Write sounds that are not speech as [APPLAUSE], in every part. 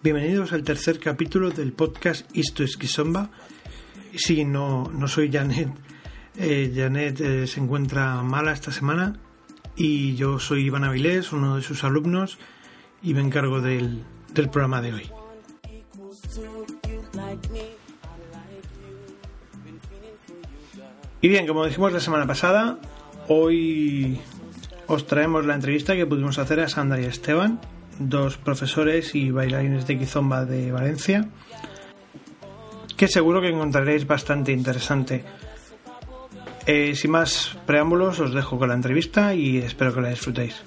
Bienvenidos al tercer capítulo del podcast Isto es Kizomba. Sí, no, no soy Janet. Eh, Janet eh, se encuentra mala esta semana y yo soy Iván Avilés, uno de sus alumnos, y me encargo del, del programa de hoy. Y bien, como dijimos la semana pasada, hoy os traemos la entrevista que pudimos hacer a Sandra y Esteban, dos profesores y bailarines de Kizomba de Valencia, que seguro que encontraréis bastante interesante. Eh, sin más preámbulos, os dejo con la entrevista y espero que la disfrutéis.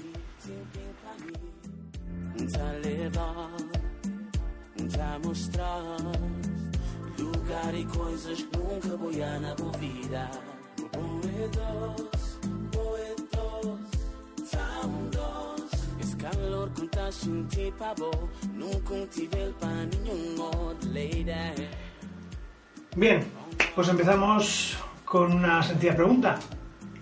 Bien, pues empezamos con una sencilla pregunta.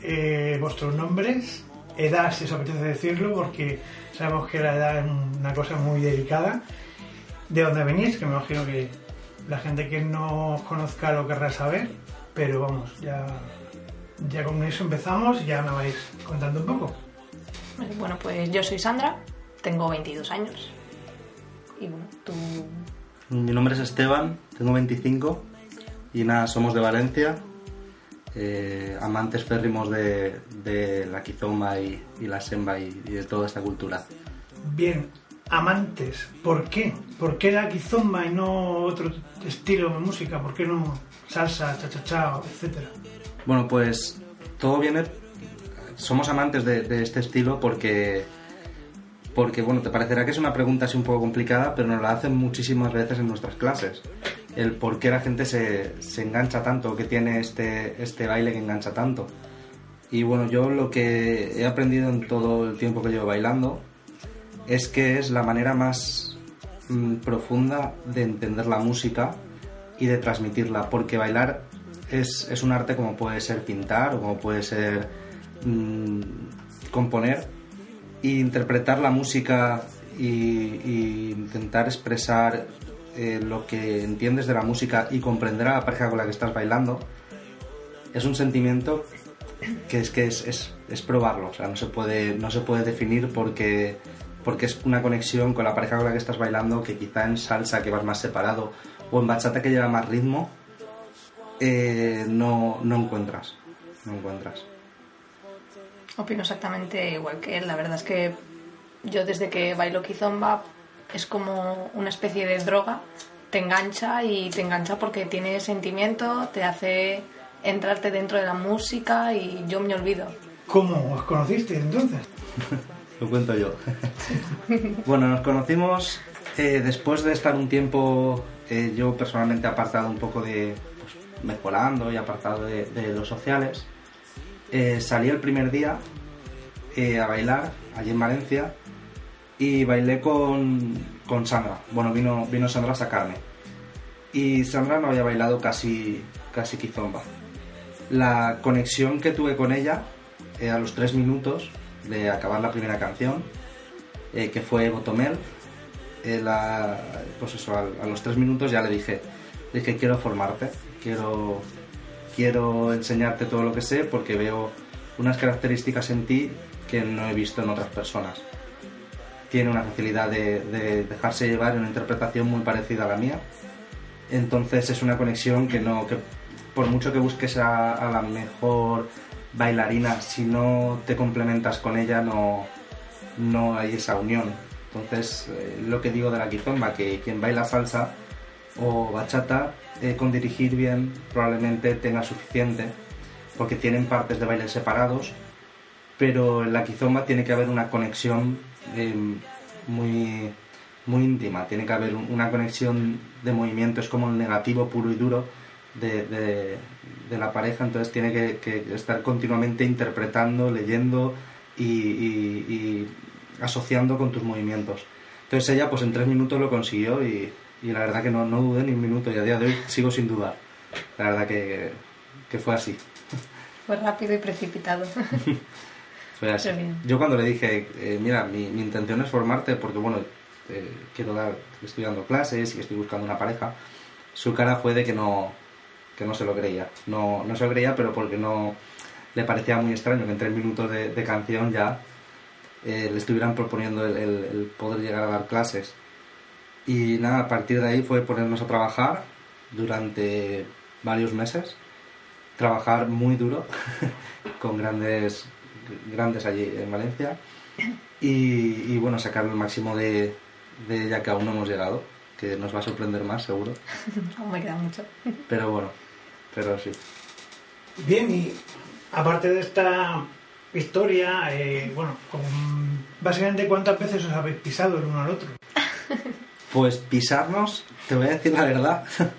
Eh, ¿Vuestros nombres? Edad, si os apetece decirlo, porque sabemos que la edad es una cosa muy delicada. ¿De dónde venís? Que me imagino que la gente que no os conozca lo querrá saber, pero vamos, ya, ya con eso empezamos y ya me vais contando un poco. Bueno, pues yo soy Sandra, tengo 22 años. Y bueno, tú... Mi nombre es Esteban, tengo 25 y nada, somos de Valencia, eh, amantes férrimos de, de la kizomba y, y la semba y, y, de toda esta cultura. Bien, amantes, ¿por qué? ¿Por qué la kizomba y no otro estilo de música? ¿Por qué no salsa, cha-cha-cha, etcétera? Bueno, pues todo viene... Somos amantes de, de este estilo porque porque bueno, te parecerá que es una pregunta así un poco complicada, pero nos la hacen muchísimas veces en nuestras clases. El por qué la gente se, se engancha tanto, que tiene este, este baile que engancha tanto. Y bueno, yo lo que he aprendido en todo el tiempo que llevo bailando es que es la manera más mmm, profunda de entender la música y de transmitirla, porque bailar es, es, un arte como puede ser pintar o como puede ser mmm, componer, interpretar la música y, intentar expresar eh, lo que entiendes de la música y comprender a la pareja con la que estás bailando es un sentimiento que es que es, es, es, probarlo, o sea, no se puede, no se puede definir porque, porque es una conexión con la pareja con la que estás bailando que quizá en salsa que vas más separado o en bachata que lleva más ritmo eh, no, no encuentras, no encuentras. Opino exactamente igual que él. La verdad es que yo desde que bailo kizomba es como una especie de droga. Te engancha y te engancha porque tiene sentimiento, te hace entrarte dentro de la música y yo me olvido. ¿Cómo os conociste entonces? [LAUGHS] Lo cuento yo. [LAUGHS] bueno, nos conocimos eh, después de estar un tiempo eh, yo personalmente apartado un poco de pues, mejorando y apartado de, de los sociales eh, salí el primer día eh, a bailar allí en Valencia y bailé con, con, Sandra. Bueno, vino, vino Sandra a sacarme. Y Sandra no había bailado casi, casi kizomba. La conexión que tuve con ella eh, a los tres minutos de acabar la primera canción, eh, que fue Botomel, la, pues eso, a, a, los tres minutos ya le dije, dije quiero formarte, quiero quiero enseñarte todo lo que sé porque veo unas características en ti que no he visto en otras personas. Tiene una facilidad de, de dejarse llevar en una interpretación muy parecida a la mía. Entonces es una conexión que no, que por mucho que busques a, a la mejor bailarina, si no te complementas con ella no, no hay esa unión. Entonces, eh, lo que digo de la kizomba, que quien baila salsa o bachata eh, con dirigir bien probablemente tenga suficiente porque tienen partes de baile separados pero en la kizomba tiene que haber una conexión eh, muy muy íntima. Tiene que haber una conexión de movimiento es como el negativo puro y duro de, de, la pareja entonces tiene que, estar continuamente interpretando leyendo y, y, y asociando con tus movimientos. Entonces ella pues en tres minutos lo consiguió y, y la verdad que no, no dudé ni un minuto y a día de hoy sigo sin dudar. La verdad que, que fue así. [LAUGHS] Fue rápido y precipitado. [LAUGHS] fue así. Yo cuando le dije, eh, mira, mi, mi intención es formarte porque, bueno, eh, quiero dar, estoy dando clases y estoy buscando una pareja, su cara fue de que no, que no se lo creía. No, no se lo creía, pero porque no le parecía muy extraño que en tres minutos de, de canción ya eh, le estuvieran proponiendo el, el- el poder llegar a dar clases. Y nada, a partir de ahí fue ponernos a trabajar durante varios meses, trabajar muy duro [LAUGHS] con grandes, grandes allí en Valencia y, y, bueno, sacar el máximo de, de ella que aún no hemos llegado, que nos va a sorprender más seguro, [LAUGHS] Aún me queda mucho. pero bueno, pero sí. Bien, y aparte de esta historia, eh, bueno, con- básicamente cuántas veces os habéis pisado el uno al otro. [LAUGHS] Pues pisarnos, te voy a decir la verdad, [LAUGHS]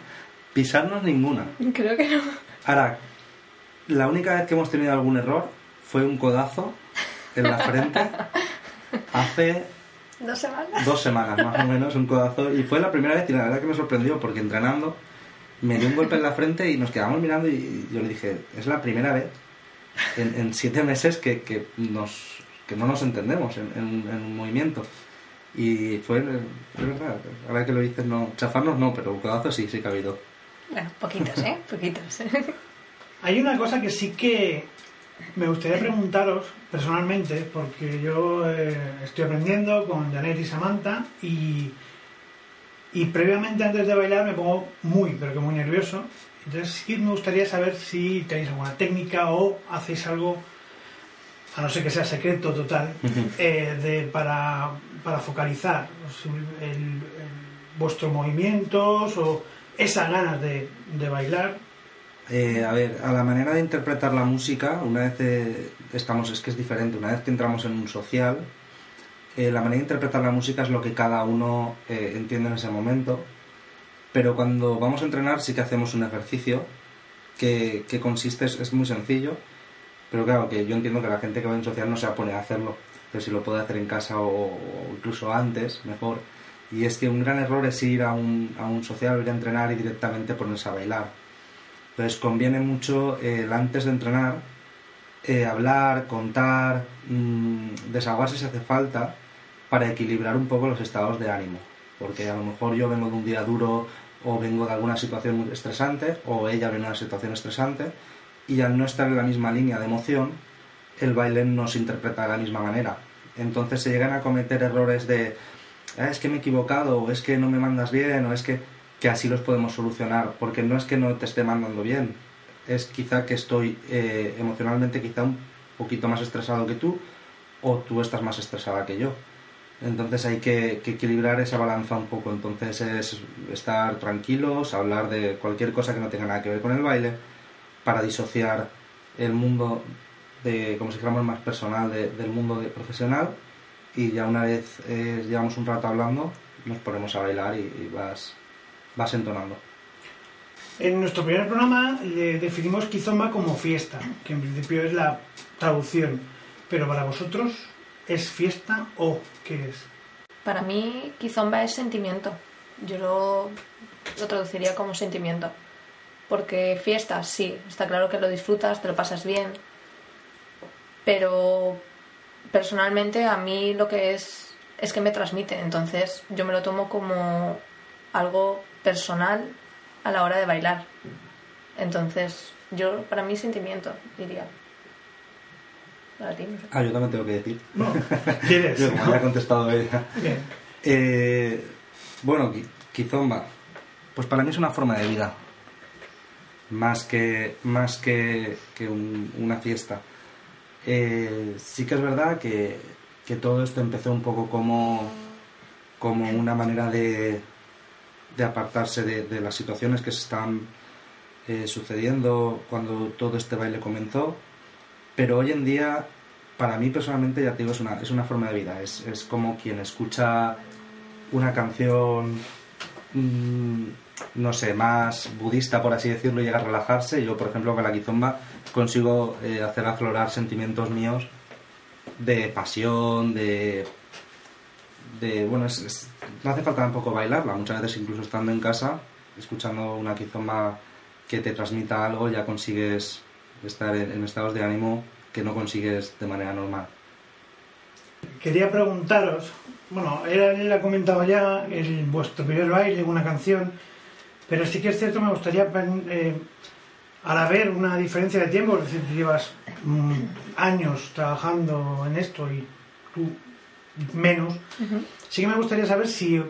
pisarnos ninguna. Creo que no. Ahora, la única vez que hemos tenido algún error fue un codazo en la frente hace Dos semanas. dos semanas más o menos, un codazo. Y fue la primera vez y la verdad que me sorprendió porque entrenando me dio un golpe en la frente y nos quedamos mirando y yo le dije, es la primera vez en, en siete meses que, que nos, que no nos entendemos en, en- en un movimiento. Y fue, es verdad, ahora que lo dices, no, chafarnos no, pero un codazo sí, sí que ha habido. Bueno, poquitos, ¿eh? [LAUGHS] Poquitos. [LAUGHS] Hay una cosa que sí que me gustaría preguntaros personalmente, porque yo eh, estoy aprendiendo con Janet y Samantha y, y previamente antes de bailar me pongo muy, pero que muy nervioso. Entonces sí me gustaría saber si tenéis alguna técnica o hacéis algo, a no ser que sea secreto total, [LAUGHS] eh, de, para, para focalizar el- el- vuestros movimientos o esas ganas de, de bailar. Eh, a ver, a la manera de interpretar la música, una vez eh, estamos, es que es diferente, una vez que entramos en un social, eh, la manera de interpretar la música es lo que cada uno eh, entiende en ese momento, pero cuando vamos a entrenar sí que hacemos un ejercicio que, que consiste, es, es muy sencillo, pero claro, que yo entiendo que la gente que va en social no se va a poner a hacerlo, pero si lo puede hacer en casa o, incluso antes, mejor. Y es que un gran error es ir a un, a un social, ir a entrenar y directamente ponerse a bailar. Entonces conviene mucho el antes de entrenar eh, hablar, contar, mm, desahogarse si hace falta para equilibrar un poco los estados de ánimo. Porque a lo mejor yo vengo de un día duro o vengo de alguna situación muy estresante o ella viene de una situación estresante y al no estar en la misma línea de emoción, el baile no se interpreta de la misma manera. Entonces se llegan a cometer errores de "Ah, es que me he equivocado, o es que no me mandas bien, o es que, que así los podemos solucionar, porque no es que no te esté mandando bien, es quizá que estoy eh, emocionalmente quizá un poquito más estresado que tú, o tú estás más estresada que yo. Entonces hay que, que equilibrar esa balanza un poco. Entonces es estar tranquilos, hablar de cualquier cosa que no tenga nada que ver con el baile, para disociar el mundo de, como si fuéramos más personal de- del mundo de profesional. Y ya una vez eh, llevamos un rato hablando, nos ponemos a bailar y, y vas, vas entonando. En nuestro primer programa le definimos Kizomba como fiesta, que en principio es la traducción. Pero para vosotros, ¿es fiesta o qué es? Para mí, Kizomba es sentimiento. Yo lo, lo traduciría como sentimiento. Porque fiesta, sí, está claro que lo disfrutas, te lo pasas bien. Pero personalmente a mí lo que es es que me transmite. Entonces yo me lo tomo como algo personal a la hora de bailar. Entonces yo, para mí, sentimiento, diría. Para ti. Ah, yo también tengo que decir. No, [LAUGHS] ¿quieres? Yo, como ya ha contestado ella. Bien. Eh, bueno, Ki- Kizomba, pues para mí es una forma de vida, más que, más que, que un- una fiesta. Eh, sí que es verdad que, que todo esto empezó un poco como, como una manera de, de apartarse de, de las situaciones que se están eh, sucediendo cuando todo este baile comenzó, pero hoy en día, para mí personalmente, ya te digo, es una, es una forma de vida, es, es como quien escucha una canción, mm, no sé, más budista, por así decirlo, llega a relajarse. Yo, por ejemplo, con la kizomba consigo eh, hacer aflorar sentimientos míos de pasión, de... de bueno, es- no hace falta tampoco bailarla, muchas veces incluso estando en casa, escuchando una kizomba que te transmita algo, ya consigues estar en, en estados de ánimo que no consigues de manera normal. Quería preguntaros, bueno, él ha comentado ya el, vuestro primer baile, una canción, pero sí que es cierto, me gustaría, eh, al haber una diferencia de tiempo, es decir, llevas mm, años trabajando en esto y tú menos, sí que me gustaría saber si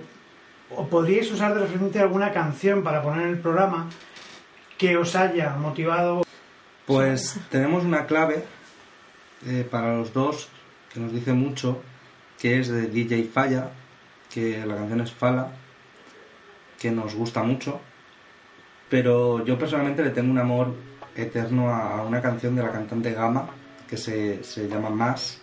o podríais usar de referente alguna canción para poner en el programa que os haya motivado. Pues tenemos una clave eh, para los dos que nos dice mucho, que es de DJ Falla, que la canción es Fala, que nos gusta mucho, pero yo personalmente le tengo un amor eterno a una canción de la cantante Gama, que se, se llama Más,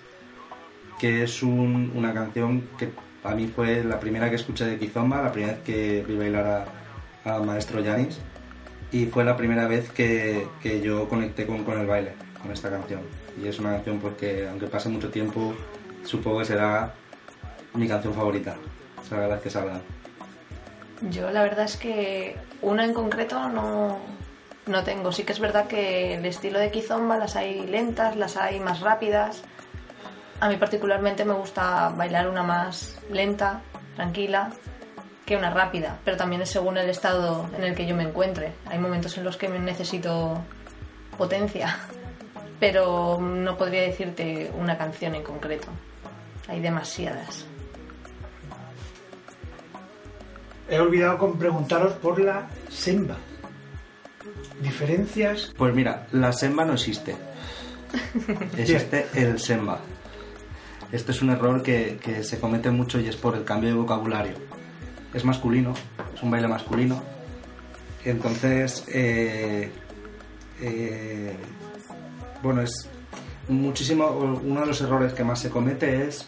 que es una canción que para mí fue la primera que escuché de Kizomba, la primera vez que vi bailar a, Maestro Yanis, y fue la primera vez que, que yo conecté con, con el baile, con esta canción. Y es una canción porque, aunque pase mucho tiempo, supongo que será mi canción favorita. Será la que salga. Yo la verdad es que una en concreto no, no tengo. Sí que es verdad que el estilo de Kizomba las hay lentas, las hay más rápidas. A mí particularmente me gusta bailar una más lenta, tranquila, que una rápida, pero también es según el estado en el que yo me encuentre. Hay momentos en los que necesito potencia [LAUGHS] pero no podría decirte una canción en concreto. Hay demasiadas. He olvidado con preguntaros por la semba. ¿Diferencias? Pues mira, la semba no existe. [LAUGHS] Existe el semba. Este es un error que, se comete mucho y es por el cambio de vocabulario. Es masculino, es un baile masculino. Entonces, eh, eh, bueno, es muchísimo, uno de los errores que más se comete es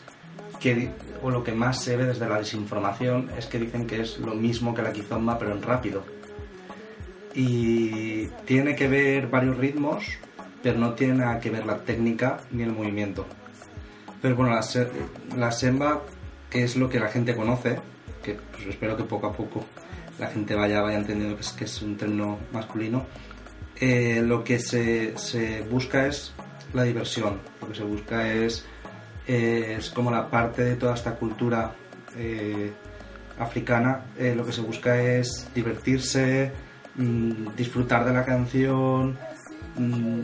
que, o lo que más se ve desde la desinformación, es que dicen que es lo mismo que la kizomba, pero en rápido. Y tiene que ver varios ritmos, pero no tiene nada que ver la técnica ni el movimiento. Pero bueno, la, la semba, que es lo que la gente conoce, que pues espero que poco a poco la gente vaya, vaya entendiendo que es, que es un término masculino, eh, lo que se, se, busca es la diversión, lo que se busca es, eh, es como la parte de toda esta cultura eh, africana, lo que se busca es divertirse, mm, disfrutar de la canción, mm,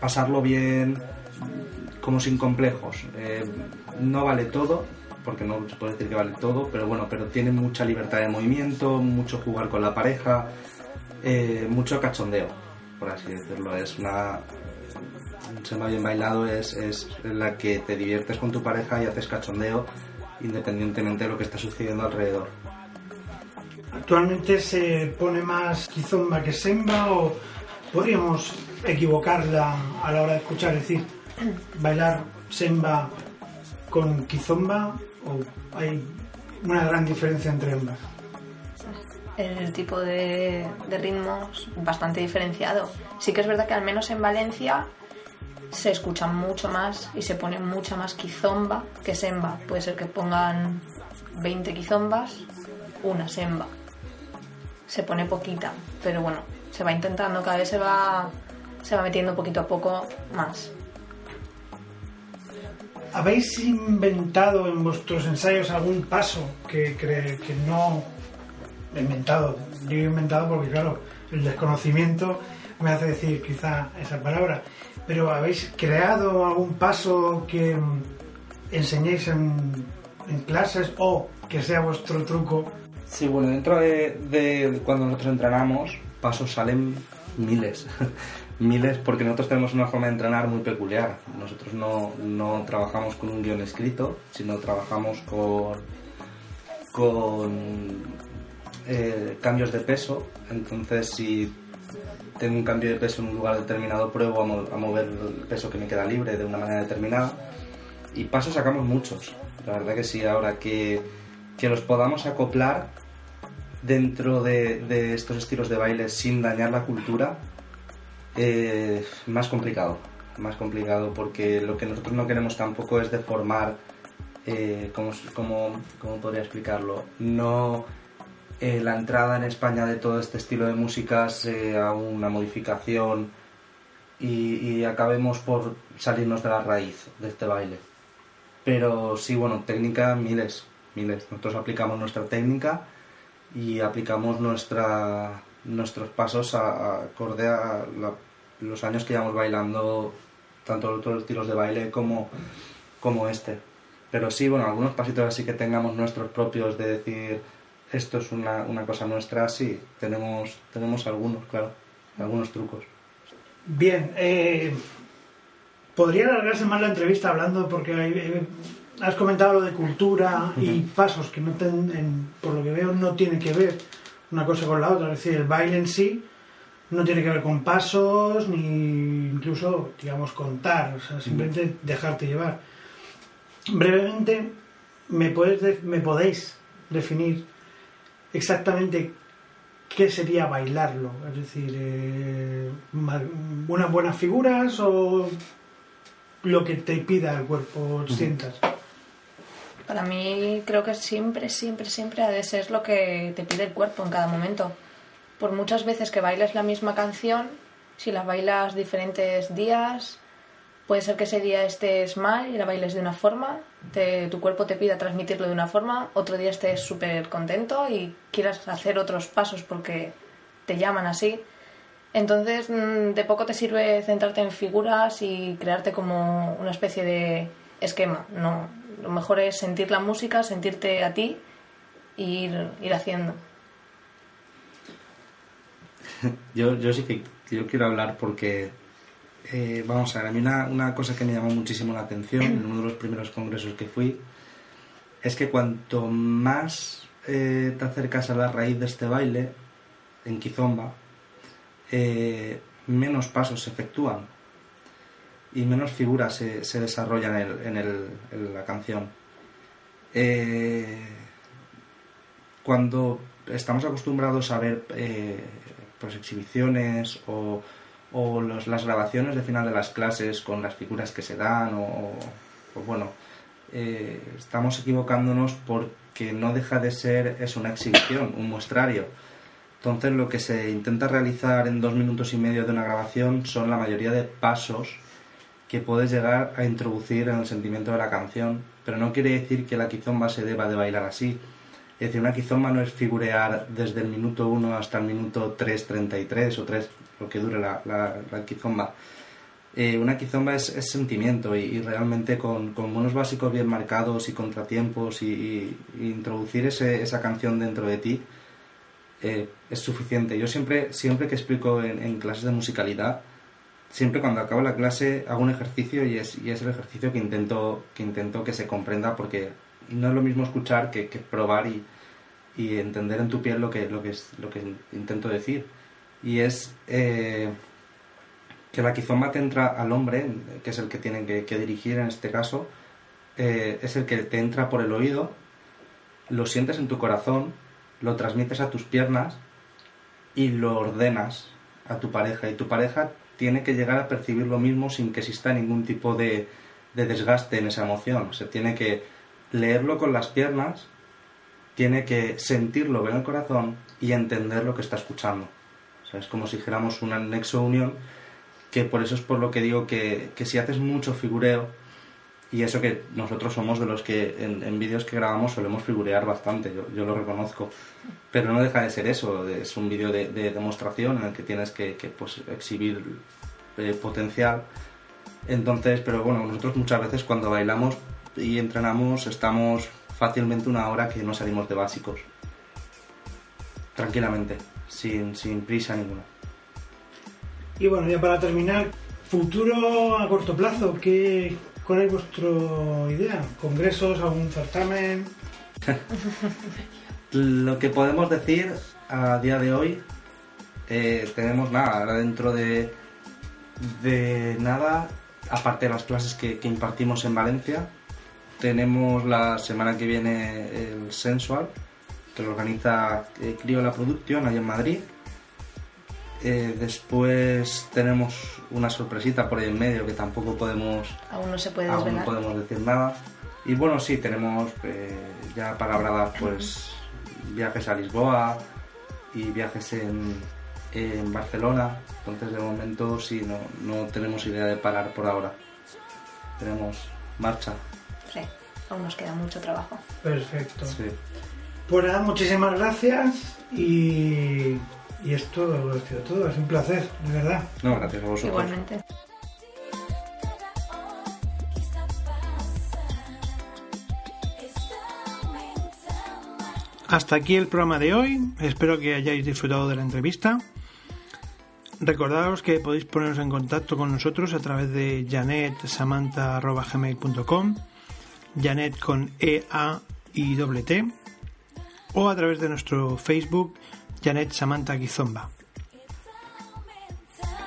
pasarlo bien, como sin complejos. no vale todo, porque no se puede decir que vale todo, pero bueno, pero tiene mucha libertad de movimiento, mucho jugar con la pareja, mucho cachondeo por así decirlo. Es una. Un samba bien bailado es, es la que te diviertes con tu pareja y haces cachondeo independientemente de lo que está sucediendo alrededor. ¿Actualmente se pone más kizomba que semba o podríamos equivocarla a la hora de escuchar? Es decir, bailar semba con kizomba o hay una gran diferencia entre ambas el tipo de, ritmos bastante diferenciado. Sí que es verdad que al menos en Valencia se escucha mucho más y se pone mucha más quizomba que semba. Puede ser que pongan 20 quizombas, una semba. Se pone poquita, pero bueno, se va intentando, cada vez se va, se va metiendo poquito a poco más. ¿Habéis inventado en vuestros ensayos algún paso que, cree que no inventado. Digo inventado porque, claro, el desconocimiento me hace decir quizá esa palabra. Pero ¿habéis creado algún paso que enseñéis en, clases o que sea vuestro truco? Sí, bueno, dentro de, cuando nosotros entrenamos, pasos salen miles. [LAUGHS] miles porque nosotros tenemos una forma de entrenar muy peculiar. Nosotros no, no trabajamos con un guion escrito, sino trabajamos con, con eh, cambios de peso, entonces si tengo un cambio de peso en un lugar determinado, pruebo a, mover el peso que me queda libre de una manera determinada. Y pasos sacamos muchos, la verdad que sí, ahora que, que los podamos acoplar dentro de, estos estilos de baile sin dañar la cultura, eh, más complicado, más complicado porque lo que nosotros no queremos tampoco es deformar, eh, como, como, podría explicarlo? No eh, la entrada en España de todo este estilo de música sea una modificación y, acabemos por salirnos de la raíz de este baile. Pero sí, bueno, técnica miles, miles. Nosotros aplicamos nuestra técnica y aplicamos nuestra, nuestros pasos a, acorde a los años que llevamos bailando, tanto otros estilos de baile como, como este. Pero sí, bueno, algunos pasitos así que tengamos nuestros propios de decir esto es una, una cosa nuestra, sí, tenemos, tenemos algunos, claro, algunos trucos. Bien, eh, podría alargarse más la entrevista hablando porque eh, has comentado lo de cultura y pasos que no por lo que veo no tienen que ver una cosa con la otra, es decir, el baile en sí no tiene que ver con pasos ni incluso, digamos, contar, o sea, simplemente dejarte llevar. Brevemente, ¿me, puedes me podéis definir exactamente qué sería bailarlo? Es decir, eh, unas buenas figuras o lo que te pida el cuerpo sientas. Para mí creo que siempre, siempre, siempre ha de ser lo que te pide el cuerpo en cada momento. Por muchas veces que bailes la misma canción, si la bailas diferentes días, puede ser que ese día estés mal y la bailes de una forma, tu cuerpo te pida transmitirlo de una forma, otro día estés súper contento y quieras hacer otros pasos porque te llaman así. Entonces, mm, de poco te sirve centrarte en figuras y crearte como una especie de esquema. No, lo mejor es sentir la música, sentirte a ti e ir, ir haciendo. [LAUGHS] Yo, yo sí que yo quiero hablar porque eh, vamos a ver, a mí una, cosa que me llamó muchísimo la atención en uno de los primeros congresos que fui es que cuanto más eh, te acercas a la raíz de este baile, en Kizomba, eh, menos pasos se efectúan y menos figuras se, desarrollan en, la canción. cuando estamos acostumbrados a ver pues, exhibiciones o o las grabaciones de final de las clases con las figuras que se dan o, bueno, eh, estamos equivocándonos porque no deja de ser es una exhibición, un muestrario. Entonces lo que se intenta realizar en dos minutos y medio de una grabación son la mayoría de pasos que puedes llegar a introducir en el sentimiento de la canción, pero no quiere decir que la quizomba se deba de bailar así. Es decir, una quizomba no es figurear desde el minuto 1 hasta el minuto 3.33 o 3, lo que dure la, la, quizomba. Eh, una quizomba es, sentimiento y, realmente con, con monos básicos bien marcados y contratiempos y, introducir ese, esa canción dentro de ti eh, es suficiente. Yo siempre, siempre que explico en, clases de musicalidad, siempre cuando acabo la clase hago un ejercicio y es, y es el ejercicio que intento, que intento que se comprenda porque no es lo mismo escuchar que, que probar y, y, entender en tu piel lo que, lo que, es, lo que intento decir y es eh, que la quizomba te entra al hombre, que es el que tiene que, dirigir en este caso, eh, es el que te entra por el oído, lo sientes en tu corazón, lo transmites a tus piernas y lo ordenas a tu pareja. Y tu pareja tiene que llegar a percibir lo mismo sin que exista ningún tipo de, de desgaste en esa emoción. Se tiene que leerlo con las piernas, tiene que sentirlo en el corazón y entender lo que está escuchando es como si dijéramos un anexo unión, que por eso es por lo que digo que, si haces mucho figureo, y eso que nosotros somos de los que en, vídeos que grabamos solemos figurear bastante, yo, lo reconozco, pero no deja de ser eso, es un vídeo de, demostración en el que tienes que, pues, exhibir eh, potencial. Entonces, pero bueno, nosotros muchas veces cuando bailamos y entrenamos estamos fácilmente una hora que no salimos de básicos. Tranquilamente sin, sin prisa ninguna. Y bueno, ya para terminar, futuro a corto plazo, ¿qué, ¿cuál es vuestra idea? ¿Congresos, algún certamen? [LAUGHS] Lo que podemos decir a día de hoy, eh, tenemos nada, ahora dentro de, de nada, aparte de las clases que, que impartimos en Valencia, tenemos la semana que viene el Sensual, que lo organiza eh, la Producción ahí en Madrid. Eh, después tenemos una sorpresita por ahí en medio que tampoco podemos. Aún no se puede aún no podemos decir nada. Y bueno, sí, tenemos eh, ya para grabar pues viajes a Lisboa y viajes en, en Barcelona. Entonces, de momento, sí, no, no tenemos idea de parar por ahora. Tenemos marcha. Sí, aún nos queda mucho trabajo. Perfecto. Sí. Pues nada, muchísimas gracias y, y es todo, ha sido todo. Es un placer, de verdad. No, gracias a vosotros. Igualmente. Hasta aquí el programa de hoy. Espero que hayáis disfrutado de la entrevista. Recordaos que podéis poneros en contacto con nosotros a través de janetsamantha.gmail.com Janet con E, A y doble T o a través de nuestro Facebook Janet Samantha Guizomba.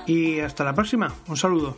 Y hasta la próxima. Un saludo.